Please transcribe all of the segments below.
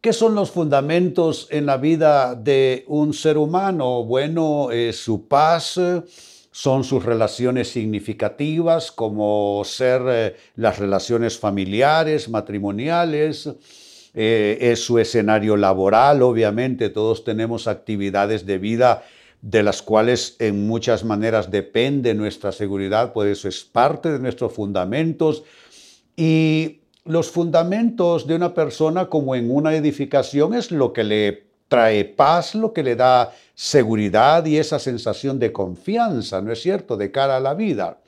¿Qué son los fundamentos en la vida de un ser humano? Bueno, es su paz, son sus relaciones significativas, como ser eh, las relaciones familiares, matrimoniales, eh, es su escenario laboral, obviamente, todos tenemos actividades de vida de las cuales en muchas maneras depende nuestra seguridad, pues eso es parte de nuestros fundamentos. Y los fundamentos de una persona como en una edificación es lo que le trae paz, lo que le da seguridad y esa sensación de confianza, ¿no es cierto?, de cara a la vida.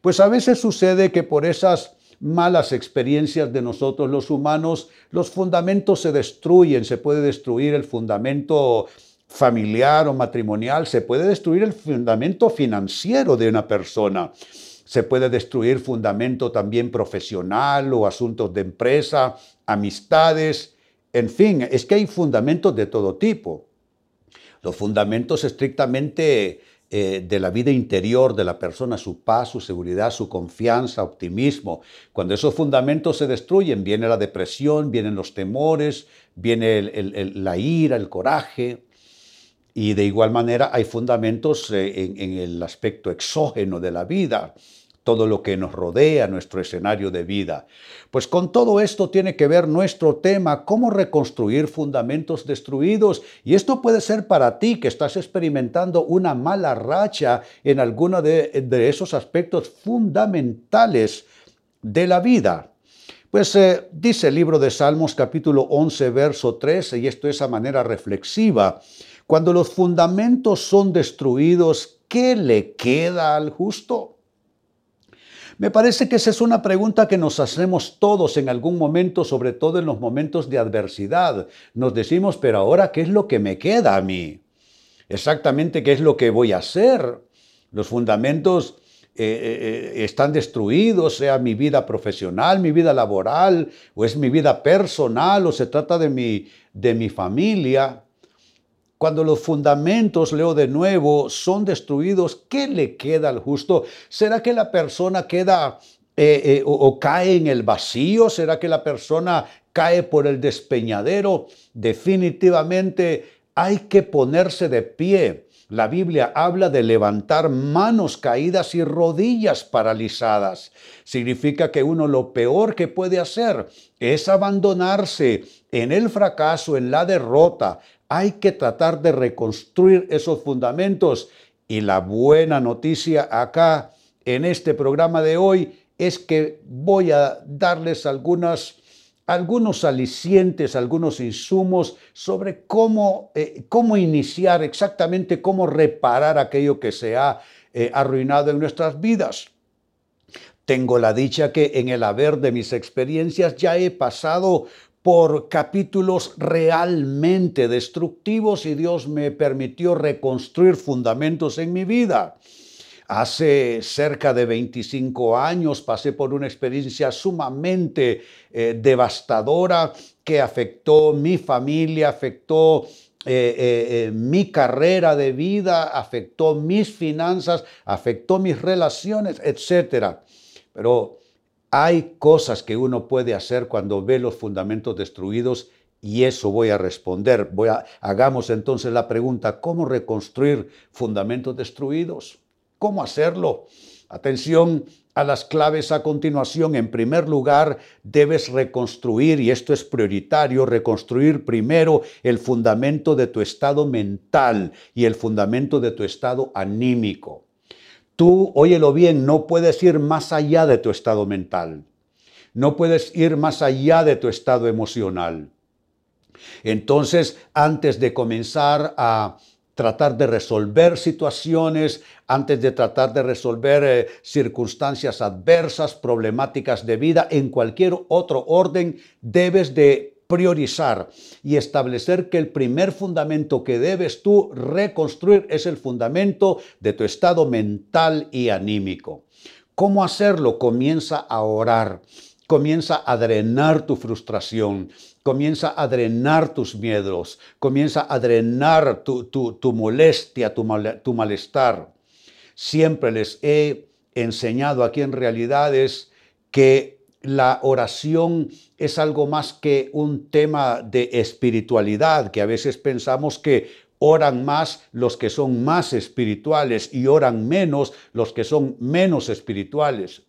Pues a veces sucede que por esas malas experiencias de nosotros los humanos, los fundamentos se destruyen, se puede destruir el fundamento familiar o matrimonial, se puede destruir el fundamento financiero de una persona se puede destruir fundamento también profesional o asuntos de empresa, amistades, en fin, es que hay fundamentos de todo tipo. Los fundamentos estrictamente eh, de la vida interior de la persona, su paz, su seguridad, su confianza, optimismo. Cuando esos fundamentos se destruyen, viene la depresión, vienen los temores, viene la ira, el coraje. Y de igual manera hay fundamentos eh, en el aspecto exógeno de la vida todo lo que nos rodea, nuestro escenario de vida. Pues con todo esto tiene que ver nuestro tema, cómo reconstruir fundamentos destruidos. Y esto puede ser para ti que estás experimentando una mala racha en alguno de, esos aspectos fundamentales de la vida. Pues eh, dice el libro de Salmos capítulo 11, verso 13, y esto es a manera reflexiva, cuando los fundamentos son destruidos, ¿qué le queda al justo? Me parece que esa es una pregunta que nos hacemos todos en algún momento, sobre todo en los momentos de adversidad. Nos decimos, pero ahora, ¿qué es lo que me queda a mí? Exactamente, ¿qué es lo que voy a hacer? Los fundamentos eh, eh, eh, están destruidos, sea mi vida profesional, mi vida laboral, o es mi vida personal, o se trata de mi, de mi familia. Cuando los fundamentos, leo de nuevo, son destruidos, ¿qué le queda al justo? ¿Será que la persona queda eh, eh, o, cae en el vacío? ¿Será que la persona cae por el despeñadero? Definitivamente hay que ponerse de pie. La Biblia habla de levantar manos caídas y rodillas paralizadas. Significa que uno lo peor que puede hacer es abandonarse en el fracaso, en la derrota, hay que tratar de reconstruir esos fundamentos. Y la buena noticia acá en este programa de hoy es que voy a darles algunos alicientes, algunos insumos sobre cómo, eh, cómo iniciar exactamente, cómo reparar aquello que se ha eh, arruinado en nuestras vidas. Tengo la dicha que en el haber de mis experiencias ya he pasado por capítulos realmente destructivos y Dios me permitió reconstruir fundamentos en mi vida. Hace cerca de 25 años pasé por una experiencia sumamente eh, devastadora que afectó mi familia, afectó eh, eh, mi carrera de vida, afectó mis finanzas, afectó mis relaciones, etc. Pero hay cosas que uno puede hacer cuando ve los fundamentos destruidos y eso voy a responder. Hagamos entonces la pregunta, ¿cómo reconstruir fundamentos destruidos? ¿Cómo hacerlo? Atención a las claves a continuación. En primer lugar, debes reconstruir, y esto es prioritario, reconstruir primero el fundamento de tu estado mental y el fundamento de tu estado anímico. Tú, óyelo bien, no puedes ir más allá de tu estado mental. No puedes ir más allá de tu estado emocional. Entonces, antes de comenzar a tratar de resolver situaciones, antes de tratar de resolver eh, circunstancias adversas, problemáticas de vida, en cualquier otro orden, debes de priorizar y establecer que el primer fundamento que debes tú reconstruir es el fundamento de tu estado mental y anímico. ¿Cómo hacerlo? Comienza a orar, comienza a drenar tu frustración, comienza a drenar tus miedos, comienza a drenar tu, molestia, tu, tu malestar. Siempre les he enseñado aquí en realidad es que la oración es algo más que un tema de espiritualidad, que a veces pensamos que oran más los que son más espirituales y oran menos los que son menos espirituales.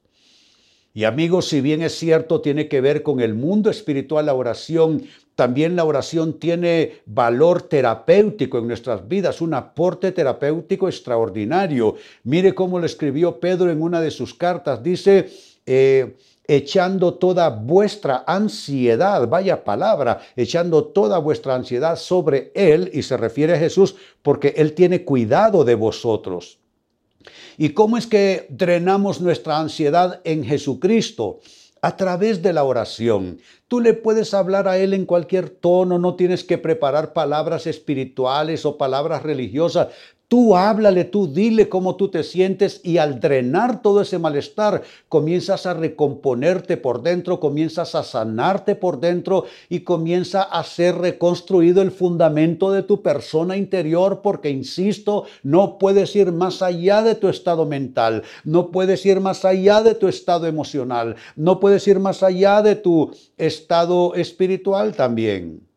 Y amigos, si bien es cierto, tiene que ver con el mundo espiritual la oración, también la oración tiene valor terapéutico en nuestras vidas, un aporte terapéutico extraordinario. Mire cómo lo escribió Pedro en una de sus cartas. Dice, eh, echando toda vuestra ansiedad, vaya palabra, echando toda vuestra ansiedad sobre Él, y se refiere a Jesús, porque Él tiene cuidado de vosotros. ¿Y cómo es que drenamos nuestra ansiedad en Jesucristo? A través de la oración. Tú le puedes hablar a Él en cualquier tono, no tienes que preparar palabras espirituales o palabras religiosas. Tú háblale, tú dile cómo tú te sientes y al drenar todo ese malestar, comienzas a recomponerte por dentro, comienzas a sanarte por dentro y comienza a ser reconstruido el fundamento de tu persona interior, porque, insisto, no puedes ir más allá de tu estado mental, no puedes ir más allá de tu estado emocional, no puedes ir más allá de tu estado espiritual también.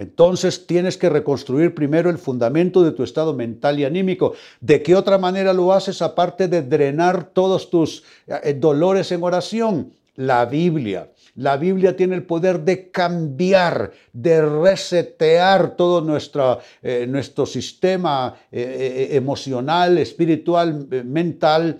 Entonces tienes que reconstruir primero el fundamento de tu estado mental y anímico. ¿De qué otra manera lo haces aparte de drenar todos tus eh, dolores en oración? La Biblia. La Biblia tiene el poder de cambiar, de resetear todo nuestro, eh, nuestro sistema eh, emocional, espiritual, mental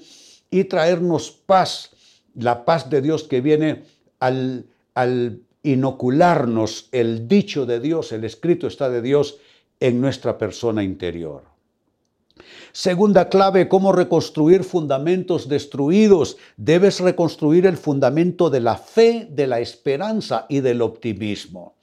y traernos paz, la paz de Dios que viene al, al inocularnos el dicho de Dios, el escrito está de Dios en nuestra persona interior. Segunda clave, cómo reconstruir fundamentos destruidos. Debes reconstruir el fundamento de la fe, de la esperanza y del optimismo.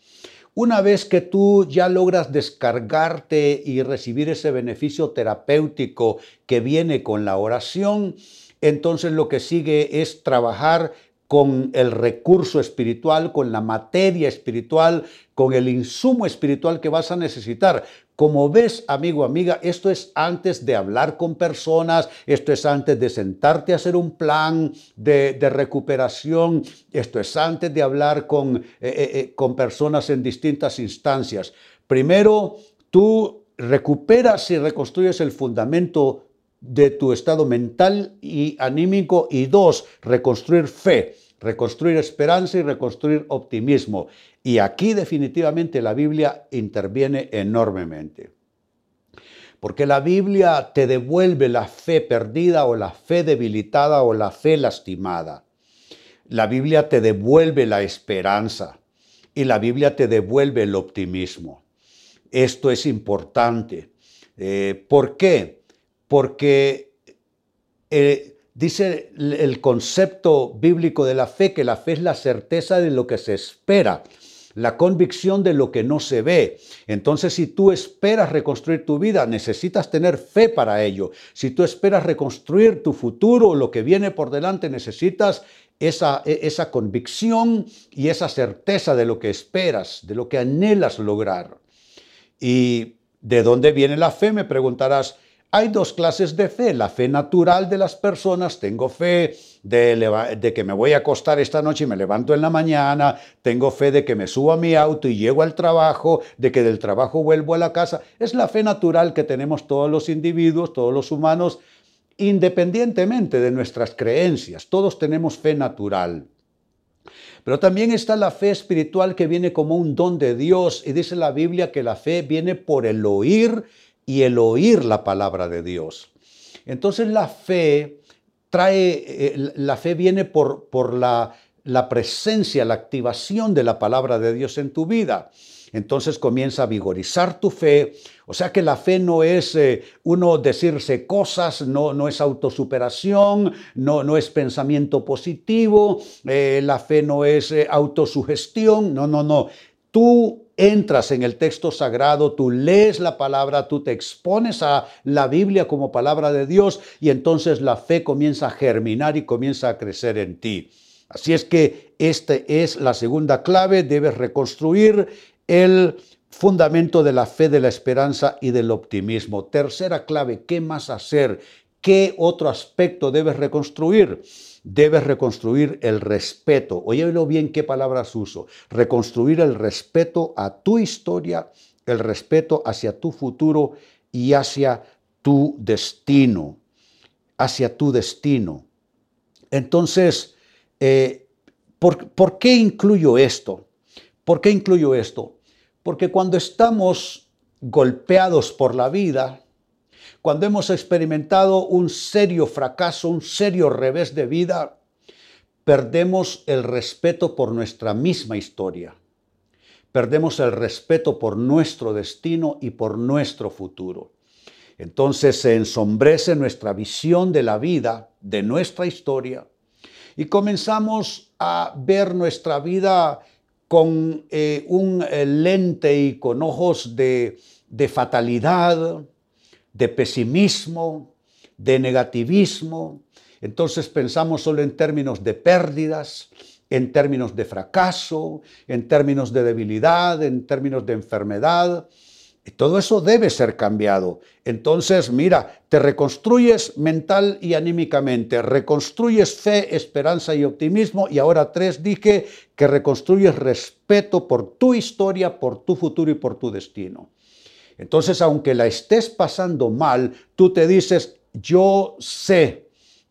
Una vez que tú ya logras descargarte y recibir ese beneficio terapéutico que viene con la oración, entonces lo que sigue es trabajar con el recurso espiritual, con la materia espiritual, con el insumo espiritual que vas a necesitar. Como ves, amigo, amiga, esto es antes de hablar con personas, esto es antes de sentarte a hacer un plan de, recuperación, esto es antes de hablar con, eh, eh, eh, con personas en distintas instancias. Primero, tú recuperas y reconstruyes el fundamento de tu estado mental y anímico y dos, reconstruir fe, reconstruir esperanza y reconstruir optimismo. Y aquí definitivamente la Biblia interviene enormemente. Porque la Biblia te devuelve la fe perdida o la fe debilitada o la fe lastimada. La Biblia te devuelve la esperanza y la Biblia te devuelve el optimismo. Esto es importante. Eh, ¿Por qué? Porque eh, dice el concepto bíblico de la fe que la fe es la certeza de lo que se espera, la convicción de lo que no se ve. Entonces, si tú esperas reconstruir tu vida, necesitas tener fe para ello. Si tú esperas reconstruir tu futuro, lo que viene por delante, necesitas esa, e, esa convicción y esa certeza de lo que esperas, de lo que anhelas lograr. ¿Y de dónde viene la fe? Me preguntarás. Hay dos clases de fe, la fe natural de las personas, tengo fe de, que me voy a acostar esta noche y me levanto en la mañana, tengo fe de que me subo a mi auto y llego al trabajo, de que del trabajo vuelvo a la casa, es la fe natural que tenemos todos los individuos, todos los humanos, independientemente de nuestras creencias, todos tenemos fe natural. Pero también está la fe espiritual que viene como un don de Dios y dice la Biblia que la fe viene por el oír y el oír la palabra de Dios. Entonces la fe trae, eh, la fe viene por, por la, la presencia, la activación de la palabra de Dios en tu vida. Entonces comienza a vigorizar tu fe. O sea que la fe no es eh, uno decirse cosas, no, no es autosuperación, no, no es pensamiento positivo, eh, la fe no es autosugestión, no, no, no. tú entras en el texto sagrado, tú lees la palabra, tú te expones a la Biblia como palabra de Dios y entonces la fe comienza a germinar y comienza a crecer en ti. Así es que esta es la segunda clave, debes reconstruir el fundamento de la fe, de la esperanza y del optimismo. Tercera clave, ¿qué más hacer? ¿Qué otro aspecto debes reconstruir? Debes reconstruir el respeto. Óyelo bien qué palabras uso. Reconstruir el respeto a tu historia, el respeto hacia tu futuro y hacia tu destino. Hacia tu destino. Entonces, eh, ¿por, ¿por qué incluyo esto? ¿Por qué incluyo esto? Porque cuando estamos golpeados por la vida, cuando hemos experimentado un serio fracaso, un serio revés de vida, perdemos el respeto por nuestra misma historia. Perdemos el respeto por nuestro destino y por nuestro futuro. Entonces se ensombrece nuestra visión de la vida, de nuestra historia, y comenzamos a ver nuestra vida con eh, un eh, lente y con ojos de, de fatalidad, de pesimismo, de negativismo. Entonces pensamos solo en términos de pérdidas, en términos de fracaso, en términos de debilidad, en términos de enfermedad. Y todo eso debe ser cambiado. Entonces, mira, te reconstruyes mental y anímicamente, reconstruyes fe, esperanza y optimismo. Y ahora tres, dije que reconstruyes respeto por tu historia, por tu futuro y por tu destino. Entonces, aunque la estés pasando mal, tú te dices, yo sé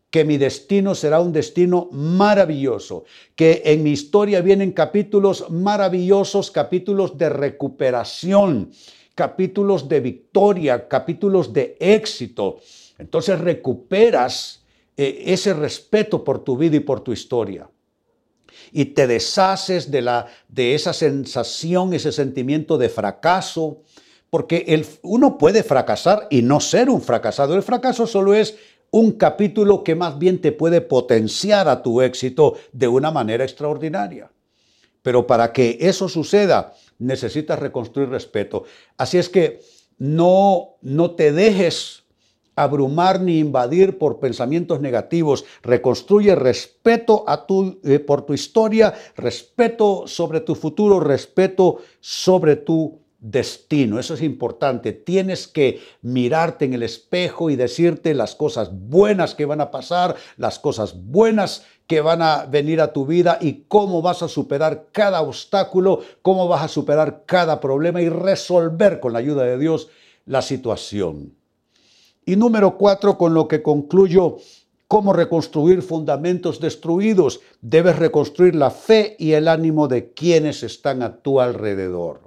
que mi destino será un destino maravilloso, que en mi historia vienen capítulos maravillosos, capítulos de recuperación, capítulos de victoria, capítulos de éxito. Entonces recuperas eh, ese respeto por tu vida y por tu historia. Y te deshaces de, la, de esa sensación, ese sentimiento de fracaso, porque el, uno puede fracasar y no ser un fracasado. El fracaso solo es un capítulo que más bien te puede potenciar a tu éxito de una manera extraordinaria. Pero para que eso suceda, necesitas reconstruir respeto. Así es que no, no te dejes abrumar ni invadir por pensamientos negativos. Reconstruye respeto a tu, eh, por tu historia, respeto sobre tu futuro, respeto sobre tu destino. Eso es importante. Tienes que mirarte en el espejo y decirte las cosas buenas que van a pasar, las cosas buenas que van a venir a tu vida y cómo vas a superar cada obstáculo, cómo vas a superar cada problema y resolver con la ayuda de Dios la situación. Y número cuatro, con lo que concluyo, cómo reconstruir fundamentos destruidos. Debes reconstruir la fe y el ánimo de quienes están a tu alrededor.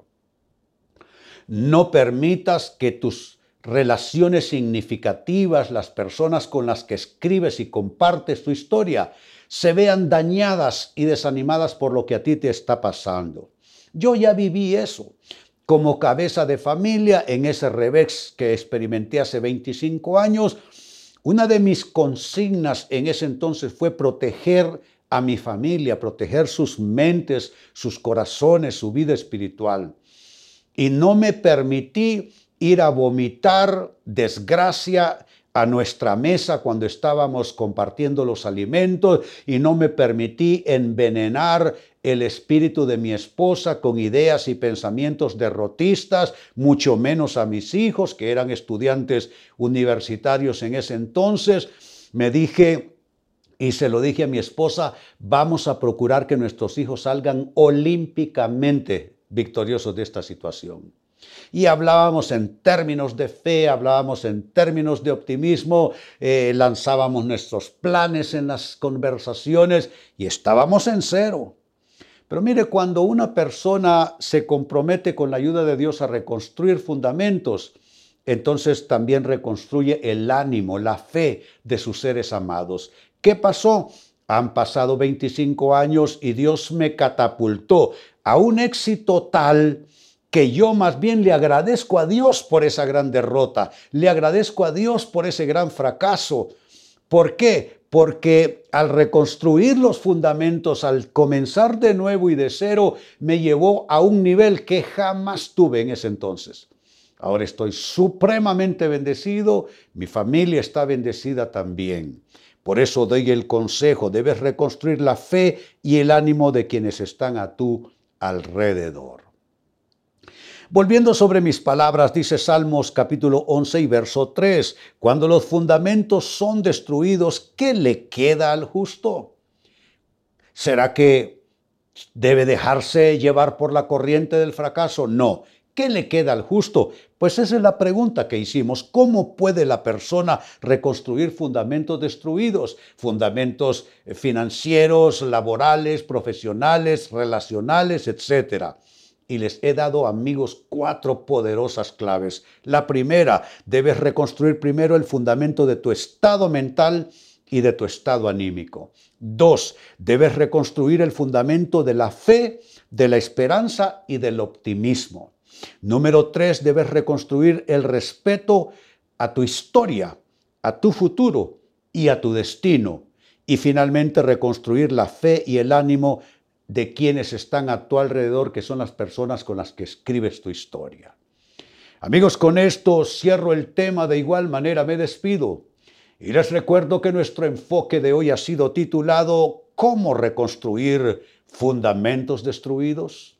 No permitas que tus relaciones significativas, las personas con las que escribes y compartes tu historia, se vean dañadas y desanimadas por lo que a ti te está pasando. Yo ya viví eso como cabeza de familia en ese revés que experimenté hace 25 años. Una de mis consignas en ese entonces fue proteger a mi familia, proteger sus mentes, sus corazones, su vida espiritual y no me permití ir a vomitar desgracia a nuestra mesa cuando estábamos compartiendo los alimentos y no me permití envenenar el espíritu de mi esposa con ideas y pensamientos derrotistas, mucho menos a mis hijos que eran estudiantes universitarios en ese entonces. Me dije, y se lo dije a mi esposa, vamos a procurar que nuestros hijos salgan olímpicamente victoriosos de esta situación. Y hablábamos en términos de fe, hablábamos en términos de optimismo, eh, lanzábamos nuestros planes en las conversaciones y estábamos en cero. Pero mire, cuando una persona se compromete con la ayuda de Dios a reconstruir fundamentos, entonces también reconstruye el ánimo, la fe de sus seres amados. ¿Qué pasó? Han pasado 25 años y Dios me catapultó a un éxito tal que yo más bien le agradezco a Dios por esa gran derrota, le agradezco a Dios por ese gran fracaso, ¿Por qué? Porque al reconstruir los fundamentos, al comenzar de nuevo y de cero, me llevó a un nivel que jamás tuve en ese entonces. Ahora estoy supremamente bendecido, mi familia está bendecida también. Por eso doy el consejo, debes reconstruir la fe y el ánimo de quienes están a tu alrededor. Volviendo sobre mis palabras, dice Salmos capítulo 11 y verso 3, cuando los fundamentos son destruidos, ¿qué le queda al justo? ¿Será que debe dejarse llevar por la corriente del fracaso? No. ¿Qué le queda al justo? Pues esa es la pregunta que hicimos. ¿Cómo puede la persona reconstruir fundamentos destruidos? Fundamentos eh, financieros, laborales, profesionales, relacionales, etc. Y les he dado, amigos, cuatro poderosas claves. La primera, debes reconstruir primero el fundamento de tu estado mental y de tu estado anímico. Dos, debes reconstruir el fundamento de la fe, de la esperanza y del optimismo. Número tres, debes reconstruir el respeto a tu historia, a tu futuro y a tu destino. Y finalmente reconstruir la fe y el ánimo de quienes están a tu alrededor, que son las personas con las que escribes tu historia. Amigos, con esto cierro el tema, de igual manera me despido. Y les recuerdo que nuestro enfoque de hoy ha sido titulado ¿Cómo reconstruir fundamentos destruidos?